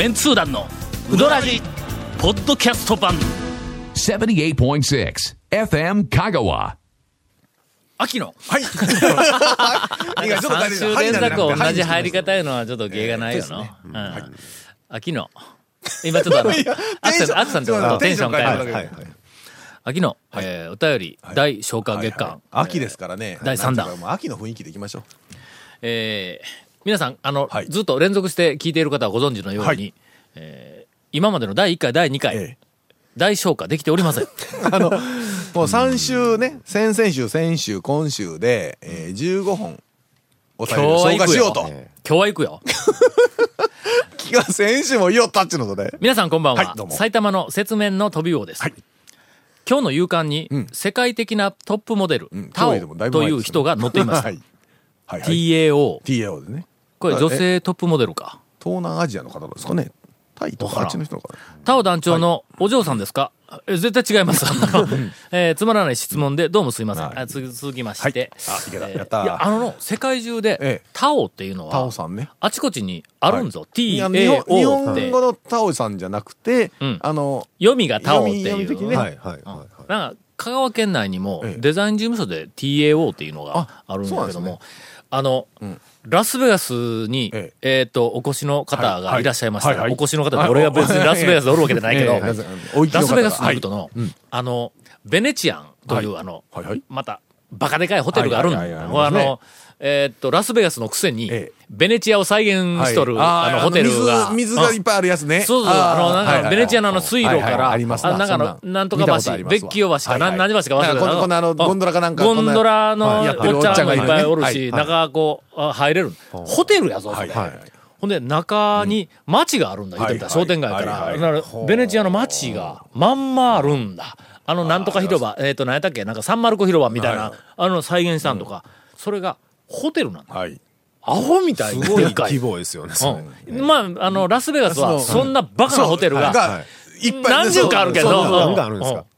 メンツー団のウドラジポッドキャスト版78.6 FM Kagawa. 秋のはい。いやちょっと3週連続同じ入り方いうのはちょっと芸がないよえーな。そううん秋の。今ちょっとあの、アクセント、アクセントのテンション変えます。はい。秋の、えーお便り大消化月間。秋ですからね。第三弾秋の雰囲気でいきましょう。えー皆さん、あの、はいずっと連続して聞いている方はご存知のように、はいえー今までの第1回、第2回、え大消化できておりません。あの、もう3週ね、先々週、先週、今週で、えー、15本、お便りを消化しようと。今日は行くよ。気が先週も言おったっちゅうのとね。皆さんこんばんは、はい埼玉の雪面の飛び王です。はい今日の夕刊に、ん世界的なトップモデル、うんタオという人が乗っています。はい。はい、はい。TAO。TAO でね。これ女性トップモデルか。東南アジアの方ですかね。タイとわかあっちの人かな。タオ団長のお嬢さんですか、え絶対違います。えーつまらない質問でどうもすいません。はい続きまして。あいけたえーやったいや、あの、世界中で、ええタオっていうのタオは、さんね。あちこちにあるんぞ。いや日本日 TAO 本って語。のタオさんじゃなくて、うんあの、読みがタオっていう。読みねはいはいはいはい。なんか、香川県内にもええデザイン事務所で TAO っていうのがああるんだけども、そうなんですねあの、ん。ラスベガスに、ええ。っ、と、お越しの方がいらっしゃいました。ら、はいはい。お越しの方って俺が別にラスベガスでおるわけじゃないけど、ラスベガスに行くとの、はい。うん。あの、ベネチアンという、はい。あの、はいはい。また、バカでかいホテルがあるんだ。はいはいはい。はいあの、えーっと、ラスベガスのくせに、ええ。ベネチアを再現しとる、はい。あの、ホテルが。水水がいっぱいあるやつね。そうそう、あの、なんか、ベネチアのあの水路から、ありますあなんかあの、な。んとか橋、ますわ。別清橋か、何橋か？忘れたこんなあのゴンドラかなんかゴンドラのおっちゃんがいっぱいおるし、中こう、あ入れる。ホテルやぞ、それ。ほんで、中に街があるんだ、言ってみた商店街から。ベネチアの街がまんまあるんだ。あの、なんとか広場、えっと、何やったっけ？なんかサンマルコ広場みたいな、はい。あの、再現したんとか、それが、ホテルなんだ。はい。アホみたいにすごい規模ですよね。うん。まあ、あの、ラスベガスは、そんなバカなホテルが、が、いっぱい何十かあるけど、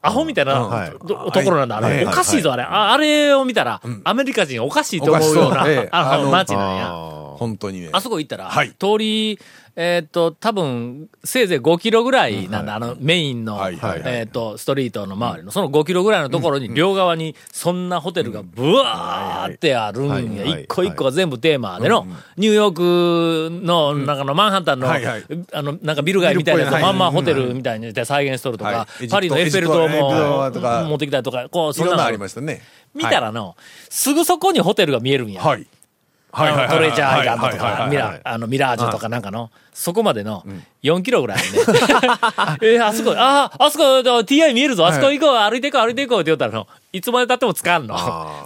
アホみたいなはい。とところなんだ。あれ、はい。おかしいぞ、あれ。ああれを見たら、アメリカ人おかしいと思うような あの、街なんや。あ本当にね。あそこ行ったら、はい。通り、えーっと、多分、せいぜい5キロぐらいなんだ、あの、メインの、はいはいはい。えーっと、ストリートの周りの、その5キロぐらいのところに、両側に、そんなホテルがブワーってあるんや。はいはい一個一個が全部テーマでの、ニューヨークの、なんかのマンハッタンの、はいはい。あの、なんかビル街みたいなやつをまんまホテルみたいにして再現しとるとかはい、パリのエッフェル塔も持ってきたりとか、こう、そんなのりましたね。見たらの、すぐそこにホテルが見えるんや。はい。はい。はい。あのトレジャーアイランドとか、ミラ、あの、ミラージュとかなんかの、そこまでの4キロぐらいね。えーあそこ、ああ、あそこ、TI 見えるぞ、あそこ行こう、歩いていこう、歩いていこうって言ったらの、いつまで経ってもつかんの。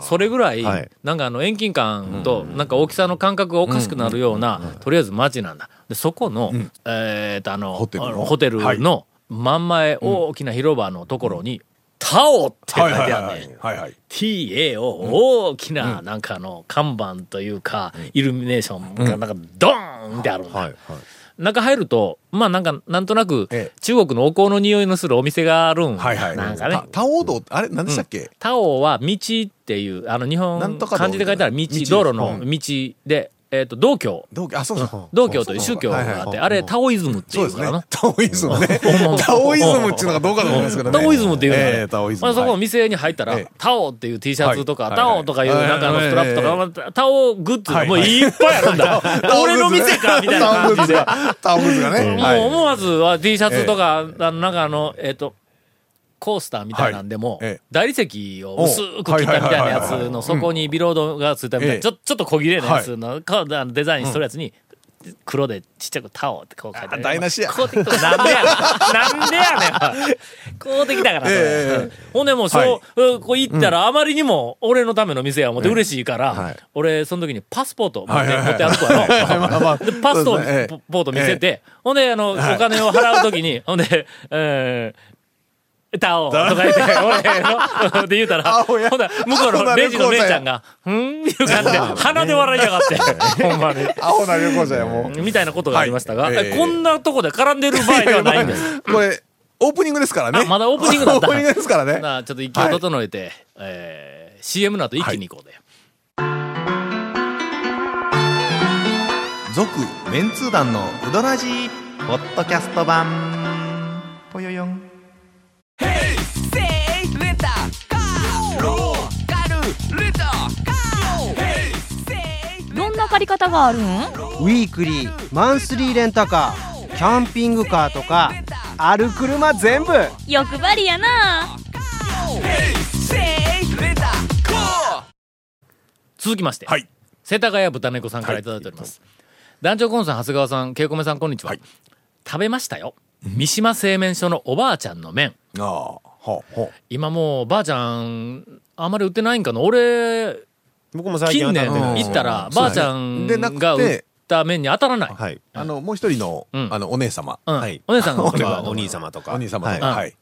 それぐらいはい、なんかあの、遠近感と、なんか大きさの感覚がおかしくなるような、とりあえず街なんだ。で、そこの、えーっと、あの、ホテルの？あのホテルの真ん前、大きな広場のところに、タオって書いてあるね。はいはい。TA を大きな、なんかあの、看板というか、イルミネーションがなんかドーンってあるんだ。はいはい。中入ると、まあなんか、なんとなくええ、中国のお香の匂いのするお店があるん。はいはい。なんかねた。タオ道、あれ、何でしたっけ？タオは道っていう、あの日本なんとか道漢字で書いたら道、道道路の道で、えっと、道教。道教、あ、そうそう。道教という宗教があって、あれ、タオイズムっていううからな。。タオイズムね。タオイズムっていうのがどうかと思いますけどね。タオイズムっていうのええタオイズム。まあ、そこのはい店に入ったら、ええタオっていう T シャツとか、はいタオとかいうはいなんかあのストラップとか、タオグッズもういっぱいあるんだ。俺の店かみたいな感じで。タオグッズがね。もうはい思わずは T シャツとか、あのなんかあの、えっ、と、コースターみたいなんでも、はい。ええ。大理石を薄く切ったみたいなやつの底にビロードがついたみたいな、ええ。ちょちょっと小切れなやつの、かあのデザインしとるやつに、黒でちっちゃくタオってこう書いてある。あ台無しや。こうできたなんでやねん。なんでやねん。こうできたから、ええ。ほんでもう、そう、うんこう行ったら、あまりにも俺のための店や思って嬉しいから、はい。俺、その時にパスポート持って,、はいはいはい。持って歩くわよ。まあまあ。でパスポート見せて、ほんで、あの、お金を払うときに、ほんで、えー、タオ。とか言って、俺の、って言うたら、ほんで、向こうのレジの姉ちゃんが、ん？いう感じで、鼻で笑いやがって、ほんまに。アホな旅行者や、もう。みたいなことがありましたが、こんなとこで絡んでる場合ではないんです。これ、オープニングですからね。あまだオープニングだった。オープニングですからね。なあちょっと勢い。整えて、えー CM の後一気に行こうで。続メンツー団のウドラジーポッドキャスト版。ぽよよん借り方があるん？ウィークリーマンスリーレンタカーキャンピングカーとかある車全部。欲張りやな。続きまして、はい。世田谷豚猫さんからいただいております、団長コンさん長谷川さん稽古目さんこんにちは、はい。食べましたよ。三島製麺所のおばあちゃんの麺。ああ今もうばあちゃんあんまり売ってないんかな。俺僕も最近近年行ったらうん。ばあちゃんでなくてが売った麺に当たらない、はい、うあのもう一人のうん。あのお姉様。うん。はい。お姉さんが。とかお兄様とか。お兄様とか。はい。はい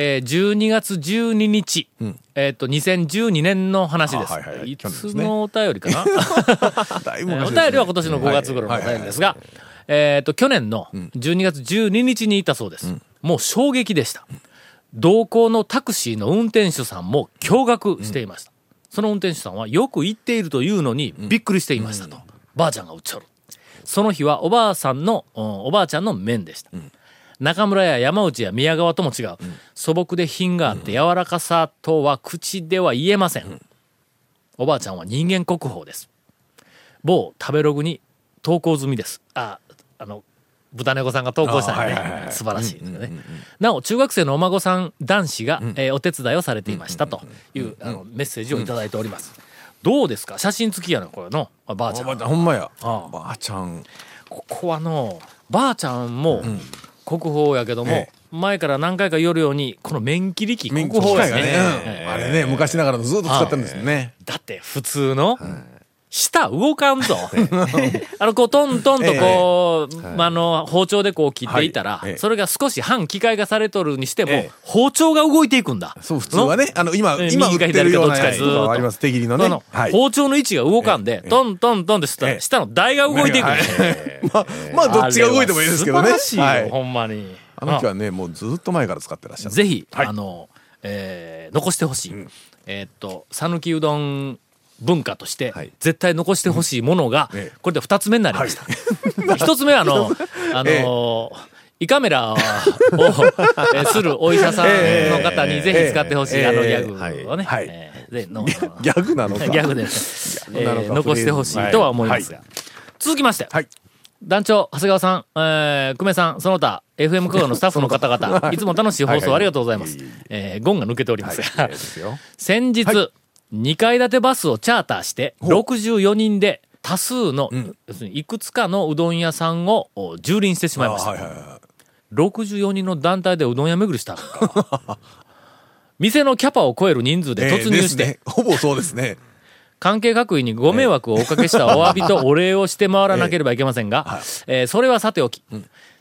えー、12月12日、うん。えっ、と、2012年の話です。あはいはいい。つ去年ですね。のお便りかな、だいぶえーお昔ですね。便りは今年の5月頃のお便りですが、えっ、と、去年の12月12日にいたそうです。もう衝撃でした。同行のタクシーの運転手さんも驚愕していました。その運転手さんはよく行っているというのにびっくりしていましたと。ばあちゃんが売っちゃる。その日はおばあさんの、うんおばあちゃんの麺でした。中村や山内や宮川とも違う、素朴で品があって柔らかさとは口では言えません。おばあちゃんは人間国宝です。某食べログに投稿済みです。あ、あの、豚猫さんが投稿したんであはいはいはい。ね。素晴らしいですよね。なお、中学生のお孫さん男子が、えーお手伝いをされていましたという、あの、メッセージをいただいております。どうですか？写真付きやな、これの。あばあちゃん。ほんまや。ああ。ばあちゃん。ここはの、ばあちゃんも国宝やけども、え前から何回か言るように、この麺切り機国免宝やね。がね。えうんあれね昔ながらのずっと使ってるんですよね。だって普通の、舌動かんぞ。あの、こう、トントンとこう、まあの、包丁でこう切っていたら、それが少し半機械化されとるにしても、ええ。包丁が動いていくんだ。そう普通はねあの今え今右か左かどっちかずーっと。はあります手切りのね。そのはい。包丁の位置が動かんで、トントントンってしたら、ええ。下の台が動いていくんだ。まあまあどっちが動いてもいいですけどね。素晴らしいよ、はい。ほんまに。あの時はねもうずっと前から使ってらっしゃる。ぜひ、はいあの、えー残してほしい。えーっと、讃岐うどん文化として、はい。絶対残してほしいものが、ええ。これで二つ目になりました。一つ目は、あの、あの胃カメラを、えーするお医者さんの方にぜひ使ってほしい、ええ。あのギャグをね、ギャグなのか。ギャグで、えグなのかー残してほしいとは思いますが。続きまして、はい。団長、長谷川さん、えー、久米さん、その他、FM 香川のスタッフの方々、い。つも楽しい放送ありがとうございます。はい。はいえー、ゴンが抜けております。が、先日、は2階建てバスをチャーターして、ほう。64人で多数の、ん。要するにいくつかのうどん屋さんをお蹂躙してしまいました。あはいはいは64人の団体でうどん屋巡りした。店のキャパを超える人数いで突入して、ええですね。ほぼそうですね。関係各位にご迷惑をおかけしたお詫びとお礼をして回らなければいけませんが、えー。それはさておき、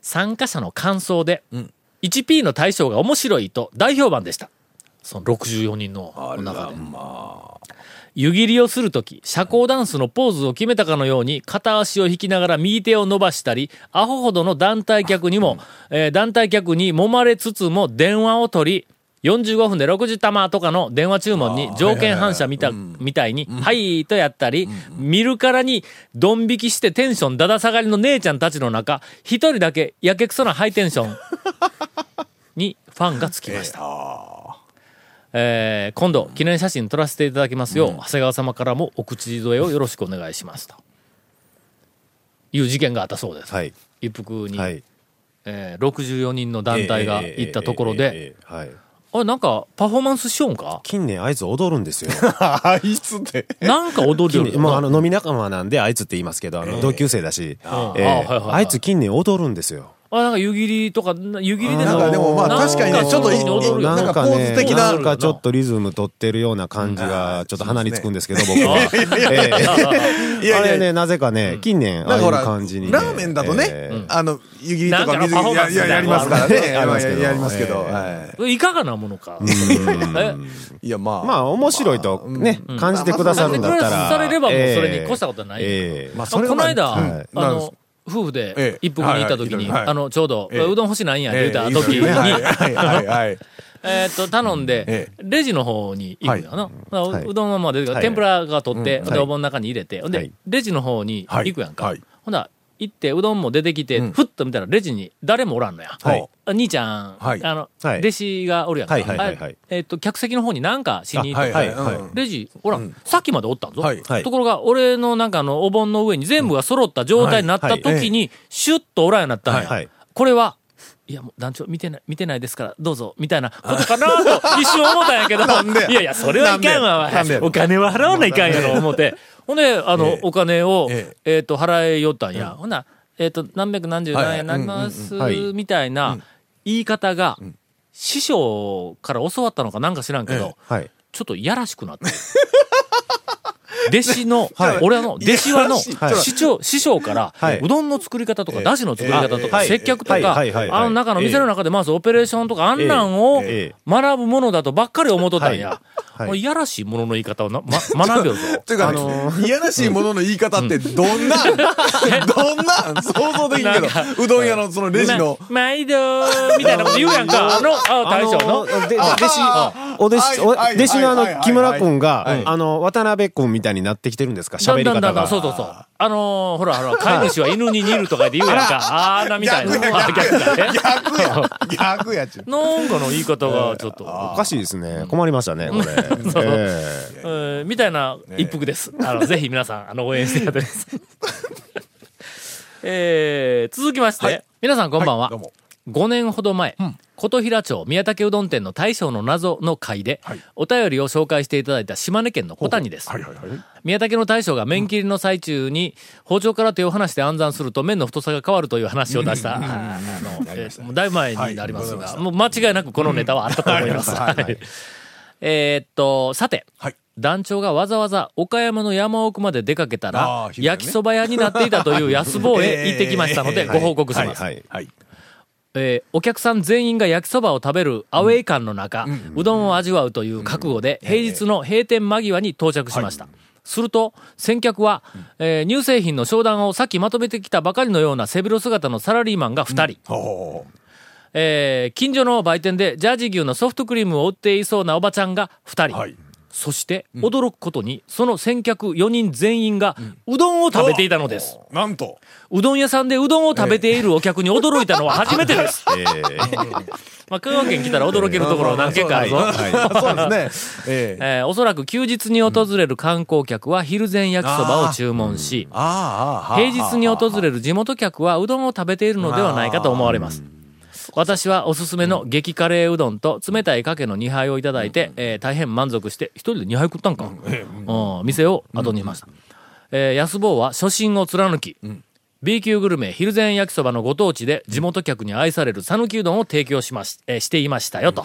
参加者の感想で、1P の対象が面白いと大評判でした。その64人の中で。湯切りをするとき、社交ダンスのポーズを決めたかのように、片足を引きながら右手を伸ばしたり、アホほどの団体客にも、えー団体客に揉まれつつも電話を取り、45分で60玉とかの電話注文に条件反射みたみたいに、はいとやったり、見るからにドン引きしてテンションだだ下がりの姉ちゃんたちの中、一人だけやけくそなハイテンションにファンがつきました。えー今度記念写真撮らせていただきますよ。う、長谷川様からもお口添えをよろしくお願いしますと。いう事件があったそうです、はい。一服に、はい。えー64人の団体が行ったところで、あれなんかパフォーマンスしようんか？近年あいつ踊るんですよ。あいつって。なんか踊るよ近年もうあなの飲み仲間なんであいつって言いますけどあの同級生だし。あええあはいはいはい。あいつ近年踊るんですよあなんか湯切りとかな湯切りでなんかでもまあ確かにねちょっとなんかポーズ的ななんかちょっとリズム取ってるような感じがちょっと鼻につくんですけど僕は。ええ。いやいやあれねなぜかね近年ああいうなんかほら感じにね。ラーメンだとねええ。あの湯切りとか水切りやややりますからね。ありますけど。やりますけど。い。いかがなものか。え？いやまあ。まあ面白いとね感じてくださるんだったらされればもうええそれに越したことはないよええ。まあその間、はいあの、夫婦でええ。一服に行った時に、あの、ちょうど、ええ。うどん欲しないんや、言うたええ時に、えーっと、頼んでえ、レジの方に行くよな。うどんはまあ天ぷらが取って、お盆の中に入れて、ではい、レジの方に行くやんか。ほんなら行って、うどんも出てきて、ふっと見たらレジに誰もおらんのや。兄ちゃん、はい。あの、はい。弟子がおるやんか。えっ、と、客席の方に何かしに行って、レジ、ほら、さっきまでおったんぞ。ところが、俺のなんかあの、お盆の上に全部が揃った状態になったはい時に、シュッとおらんようになったんや。はい。これは、いや、もう団長見てない、見てないですから、どうぞ、みたいなことかなと一瞬思ったんやけど、いやいや、それはいかんわお金は払わないかんやろ、思って。ほんで、あの、ええ。お金を、ええ。っ、と、払いよったんや。ほん。ならえっ、と、何百何十何円になります、みたいな言い方が、師匠から教わったのかなんか知らんけど、はい。ちょっとやらしくなって。弟子の、はい。俺の、弟子はの、師匠、師匠から、はい。うどんの作り方とか、だしの作り方とか、ええ。接客とか、あの中の店の中で回すオペレーションとか、あんなんをええ。学ぶものだとばっかり思っとったんや。はいはいやらしいものの言い方をな、ま、学びよるぞ。というか、いやらしいものの言い方ってどんな、どんな、想像できんけどうどん屋のそのレジの、ま毎度みたいなこと言うやんか。あの、あ大将の。で、で弟子、お弟子、弟子のあの、木村君はい、があの、渡辺君みたいになってきてるんですか？だ喋り方んだんだんだん、が。そうそうそう。あのーほらほら、飼い主は犬に似るとかで言うやんか。あーな、みたいな。逆やあ逆や、逆やちゅう。なんかの言い方がちょっと、おかしいですね。困りましたね、これ。そうええーみたいな一服です。あの、ぜひ皆さん、あの、応援してやってください。えー続きまして、はい皆さんこんばんは。どうも。5年ほど前、琴平町宮武うどん店の大将の謎の会で、はい。お便りを紹介していただいた島根県の小谷です。宮武の大将が麺切りの最中に包丁から手を離して暗算すると麺の太さが変わるという話を出した、あの、だいぶ前になりますが、はい。もう間違いなくこのネタはあったと思います。えーっと、さて、はい。団長がわざわざ岡山の山奥まで出かけたあら焼きそば屋になっていたという安坊へ行ってきましたので、えーご報告します。はいはい。はい。えーお客さん全員が焼きそばを食べるアウェイ感の中、うどんを味わうという覚悟で、平日の閉店間際に到着しました。すると、先客は、えー乳製品の商談をさっきまとめてきたばかりのような背広姿のサラリーマンが2人。ほう。えー近所の売店でジャージー牛のソフトクリームを売っていそうなおばちゃんが2人。はい。そして、驚くことに、その先客4人全員が、うどんを食べていたのです。なんと。うどん屋さんでうどんを食べているお客に驚いたのは 初めてです。えー まあ、香川県来たら驚けるところ何件かあるぞ。そうですね。ええ。えーおそらく休日に訪れる観光客は昼前焼きそばを注文し、ああ、ああ。平日に訪れる地元客はうどんを食べているのではないかと思われます。私はおすすめの激カレーうどんと冷たいかけの2杯をいただいて、えー大変満足して、一人で2杯食ったんか？うん、店を後にしました。えー安坊は初心を貫き、B 級グルメ昼前焼きそばのご当地で地元客に愛される讃岐うどんを提供しまし、えーしていましたよと。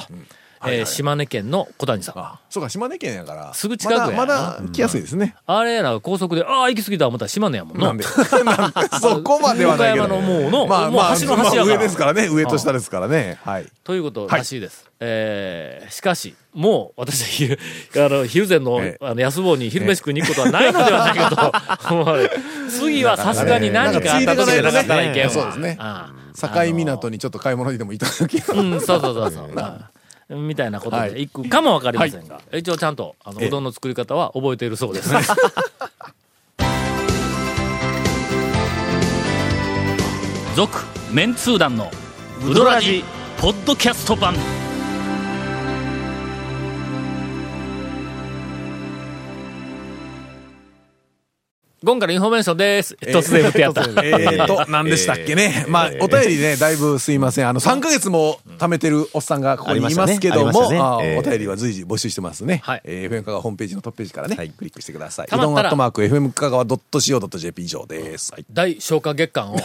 えー島根県の小谷さん。あ、そうか、島根県やから。すぐ近くやなまだ、まだ来やすいですね。あれやな、高速で、ああ、行き過ぎた思ったら島根やもんな。なんで。なんで そこまではないけど。岡山のもうのまあまあ、もう端の端やからまあ上ですからね。上と下ですからね。はい。ということらしいです。えーしかし、もう私は昼、あの、昼前の、ええあの、安坊に昼飯食いに行くことはないのではないかと思われる。次はさすがに何かあった時でなかったらいけんわ。そうですねあ境港にちょっと買い物にでもいただき。あうん、そうそうそうそう。あみたいなことで行くかもわかりませんが、一応ちゃんと、あの、ええうどんの作り方は覚えているそうです。続、メンツー団の、ウドラジ、ポッドキャスト版。ゴンからインフォメーションです。突然振ってやった。えーと、何でしたっけね。まあ、お便りね、だいぶすいません。あの、3ヶ月も貯めてるおっさんがここにいますけども、お便りは随時募集してますね。はいえー FM 香川ホームページのトップページからね、クリックしてください。うどんアットマーク FM 香川 .co.jp 以上です。はい。大消化月間を、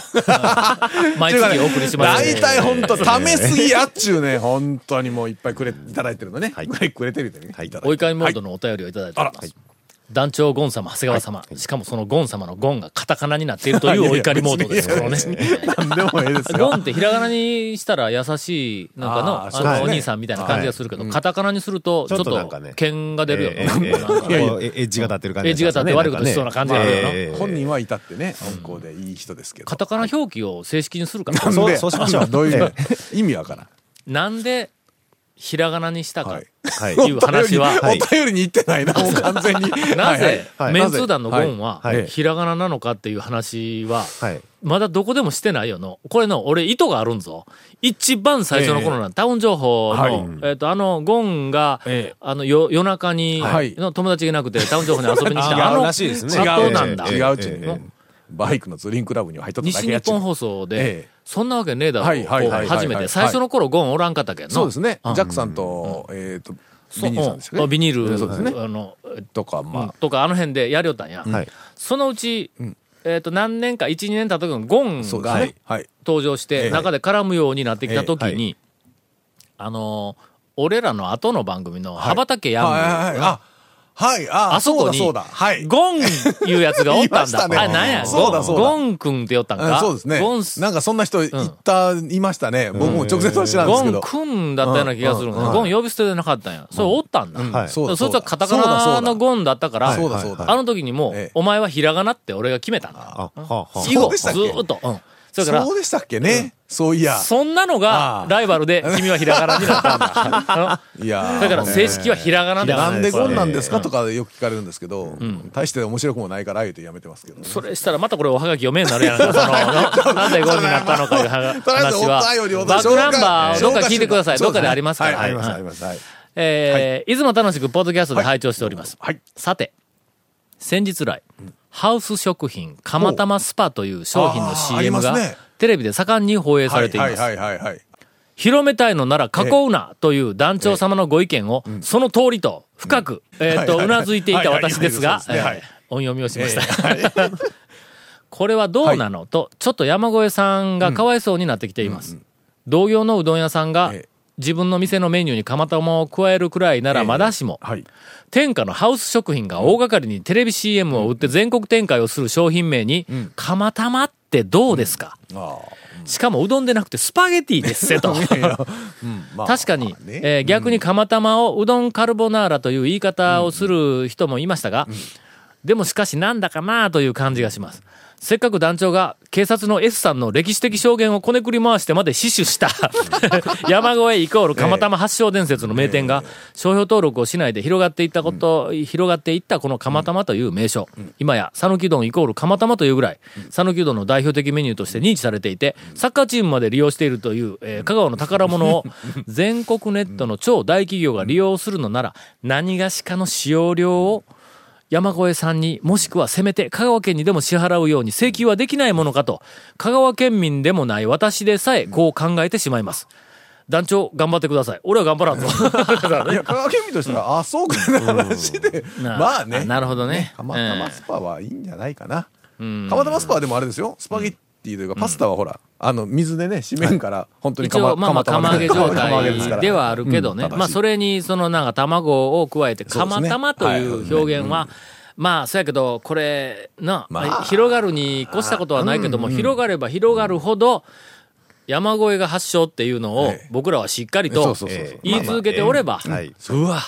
毎月お送りします。大体本当ためすぎやっちゅうね、本当にもういっぱいくれ、いただいてるのね。はい。くれてるんでね。はい。いただいて追いかいモードのお便りをいただいております。団長ゴン様、長谷川様、しかもそのゴン様のゴンがカタカナになっているという お怒りモードです、このね。なんでもええですゴよ。ンってひらがなにしたら優しい、なんかの、あの、あーそうですね。お兄さんみたいな感じがするけど、カタカナにすると、ちょっとなんとかね、剣が出るよえーえーな。なんかこうエッジが立ってる感じエッジが立って悪いことしそうな感じがあるよな。えー本人は至ってね、温厚でいい人ですけど。カタカナ表記を正式にするかなんで？そうそうしましょう。どういう、意味わからん。なんで、ひらがなにしたか？はい。はい。いう話は、お便りに行ってないな、もう完全に。なぜ、はいメンツー団のゴンは、はい。はい。ひらがななのかっていう話は、はい。まだどこでもしてないよの。これの、俺意図があるんぞ。一番最初の頃な、タウン情報の、はい。えっ、と、あの、ゴンが、ええ。あの、よ夜中に、はい。の友達がいなくて、タウン情報に遊びに来 違た、あの、うらしいですね。後なんだ。違ううちにええね。バイクのツーリングクラブには入っとっただ西けやっちゅう。日本放送で、ええそんなわけねえだろ、はいはい初めて。はい最初の頃、ゴンおらんかったけんの。そうですね。うんジャックさんと、えっと、ビニールさんですよね。うんビニール。あの、とか、まとか、あの辺でやりよったんや。はい。そのうち、んえっ、と、何年か、1、2年た時にゴンがね。はい。登場して、ええ中で絡むようになってきた時ええに、あのー俺らの後の番組の羽ばたけヤング、はい。あ、はい。あ、あそこに。ゴンいうやつがおったんだ。ねあれ何や？そうだそうだゴンゴン君って言ったんか？うんそうですねゴンス。なんかそんな人いた、いましたね。僕も直接は知らんですゴンけど。君だったような気がするんだうんうんゴン呼び捨てでなかったんや。それおったんだ。はいそうだそいつはカタカナのゴンだったから、そうだそうだ。あの時にもう、ええお前はひらがなって俺が決めたんだ。以後、ずーっと。うん。それからそう、でしたっけね。そういや。そんなのあがあライバルで、君はひらがなになったんだ。いやーだから正式はひらがなでなんでこんなんですかとかよく聞かれるんですけど、大して面白くもないから、あえてやめてますけどね。それしたらまたこれおはがき読めになるやんか。その、ななぜゴンになったのかいう話は。バックナンバーをどっか聞いてください。どっかでありますから。はい、あります、はいあります。はい。えーいつも楽しくポッドキャストで拝聴しております。はい。さて、先日来、ハウス食品、釜玉スパという商品の CM がテレビで盛んに放映されています。広めたいのなら囲うなという団長様のご意見を、その通りと深く、えーっと、はいうはい。なずいていた私ですが、音読みをしました。これはどうなのと、ちょっと山越さんがかわいそうになってきています。同業のうどん屋さんがええ自分の店のメニューに釜玉を加えるくらいならまだしも、はい。天下のハウス食品が大掛かりにテレビ CM を売って全国展開をする商品名に、釜玉ってどうですか、あしかもうどんでなくてスパゲティですせと。確かに、まあね。えー逆に釜玉をうどんカルボナーラという言い方をする人もいましたが、でもしかしなんだかなという感じがします。せっかく団長が警察の S さんの歴史的証言をこねくり回してまで死守した。山越えイコール釜玉発祥伝説の名店が商標登録をしないで広がっていったこと、広がっていったこの釜玉という名称。今や讃岐うどんイコール釜玉というぐらい、讃岐うどんの代表的メニューとして認知されていて、サッカーチームまで利用しているという、えー香川の宝物を全国ネットの超大企業が利用するのなら、何がしかの使用料を山越さんにもしくはせめて香川県にでも支払うように請求はできないものかと、香川県民でもない私でさえこう考えてしまいます。団長、頑張ってください。俺は頑張らんぞ。いや、香川県民としては、あ、そうかな話で、な まあね。なるほどね釜玉スパはいいんじゃないかな。釜玉スパはでもあれですよ。スパゲッティというか、パスタはほら、あの、水でね、締めんから、本当に一応、まあまあ、釜揚げ状態ではあるけどね。うん。まあ、それに、そのなんか卵を加えて、釜玉という表現は、まあ、そうやけど、これ、な、まあ。広がるに越したことはないけども、広がれば広がるほど、山越えが発祥っていうのをええ僕らはしっかりそと言い続けておれば、はい。うわ、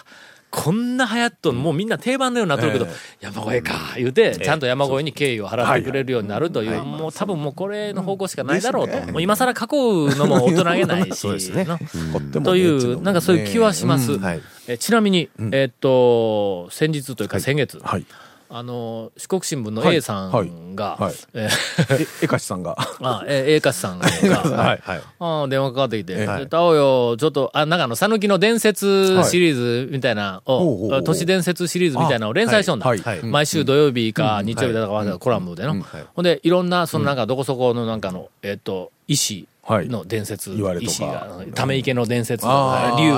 こんな流行っとんもうみんな定番のようになってるけど、え山越えか、言うて、ちゃんと山越えに敬意を払ってくれるようになるという、もう多分もうこれの方向しかないだろうと。もう今更囲うのも大人げない し、そうですね。のという、なんかそういう気はします。えちなみに、えっと、先日というか先月、はい。あの、四国新聞のはい。A さんが、はい。ええ、えかしさんが。あ、え、A かしさんが、はい。はい。ああ電話かかってきて、はいでタオよ、ちょっと、あ、なんかあの、讃岐の伝説シリーズみたいなを、ほうほうほう都市伝説シリーズみたいなのを連載しとんだ。はい。はい。毎週土曜日か日曜日だかわかコラムでの。ほんで、いろんな、そのなんかどこそこのなんかの、えっと、石の伝説、言われとか。石が、ため池の伝説竜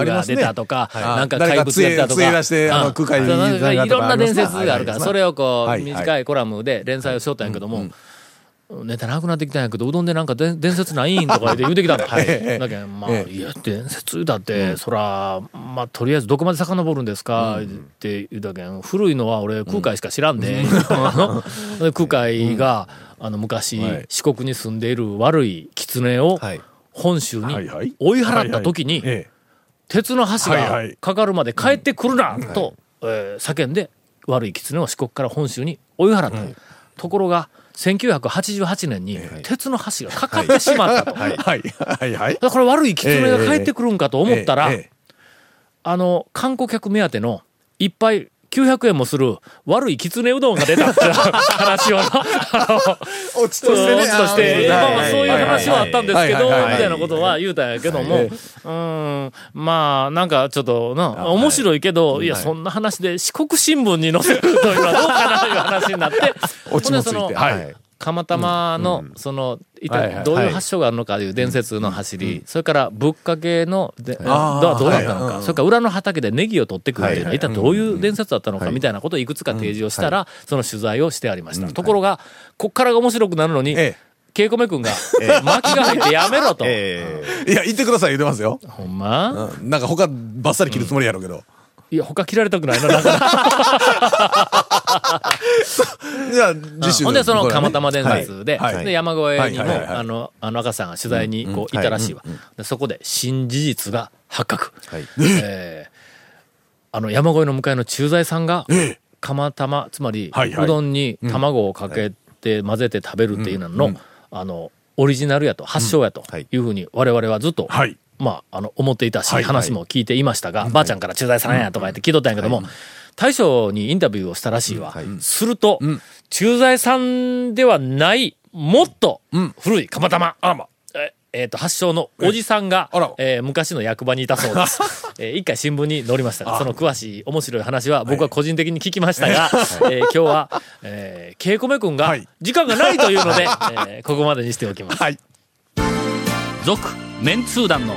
が出たとか、はい。なんか怪物が出たとか。いろんな伝説があるから、はい。それをこう、はい。短いコラムで連載をしとったんやけども、ネタなくなってきたんやけど、うどんでなんか伝伝説ないんとか言うてきたんだ。ええ だけど、まあ、ええ。いや、伝説だって、そら、まあ、とりあえずどこまで遡るんですか、って言うたけん、古いのは俺、空海しか知らん で、あので空海が、あの、昔、はい。四国に住んでいる悪い狐をはい。本州にはいはい。追い払った時に、え鉄の橋がはいはい。かかるまで帰ってくるな、と、えー叫んで、悪い狐を四国から本州に追い払った。ところが、1988年に鉄の橋がかかってしまったと。えはい。はい。はい。はい。だから悪い狐が帰ってくるんかと思ったら、ええ。あの、観光客目当ての、いっぱい900円もする悪いきつねうどんが出たっていう話を落ち としてね。落ちとして、あそういう話はあったんですけど、みたいなことは言うたんやけども、はいうん、まあ、なんかちょっとな、面白いけど、いや、そんな話で四国新聞に載せるというのはどうかなという話になって、落ちもついて。はい。釜玉の、その、一体どういう発祥があるのかという伝説の走り、それからぶっかけので、どうだったのか、はい。それから裏の畑でネギを取ってくるっていうのは、はい。一体どういう伝説だったのかみたいなことをいくつか提示をしたら、その取材をしてありました。ところが、こっからが面白くなるのに、えケイコメ君が、巻きが入ってやめろと。ええ。いや、言ってください言ってますよ。ほんま？うん。なんか他バッサリ切るつもりやろうけど。いや、他切られたくないな、だから。じゃあ、次週ほんで、その釜玉伝説で、で山越えにも、あの、あの赤さんが取材にこう行ったらしいわ。でそこで新事実が発覚。はい。えーあの、山越えの向かいの駐在さんが、釜玉、つまり、はい。はい。うどんに卵をかけて混ぜて食べるっていうのの、あの、オリジナルやと、発祥やとはい。いうふうに我々はずっと、はいまあ、あの、思っていたし、はい話も聞いていましたが、ばあちゃんから駐在さんやとか言って聞いとったんやけども、大将にインタビューをしたらしいわ。はいすると、駐在さんではない、もっと古い釜玉。あま。ええーと、発祥のおじさんが、えー昔の役場にいたそうです。えー一回新聞に載りましたが、その詳しい面白い話は僕は個人的に聞きましたが、えー今日は、えー、ケイコメ君がはい時間がないというので、えーここまでにしておきます。はい。続メンツー団の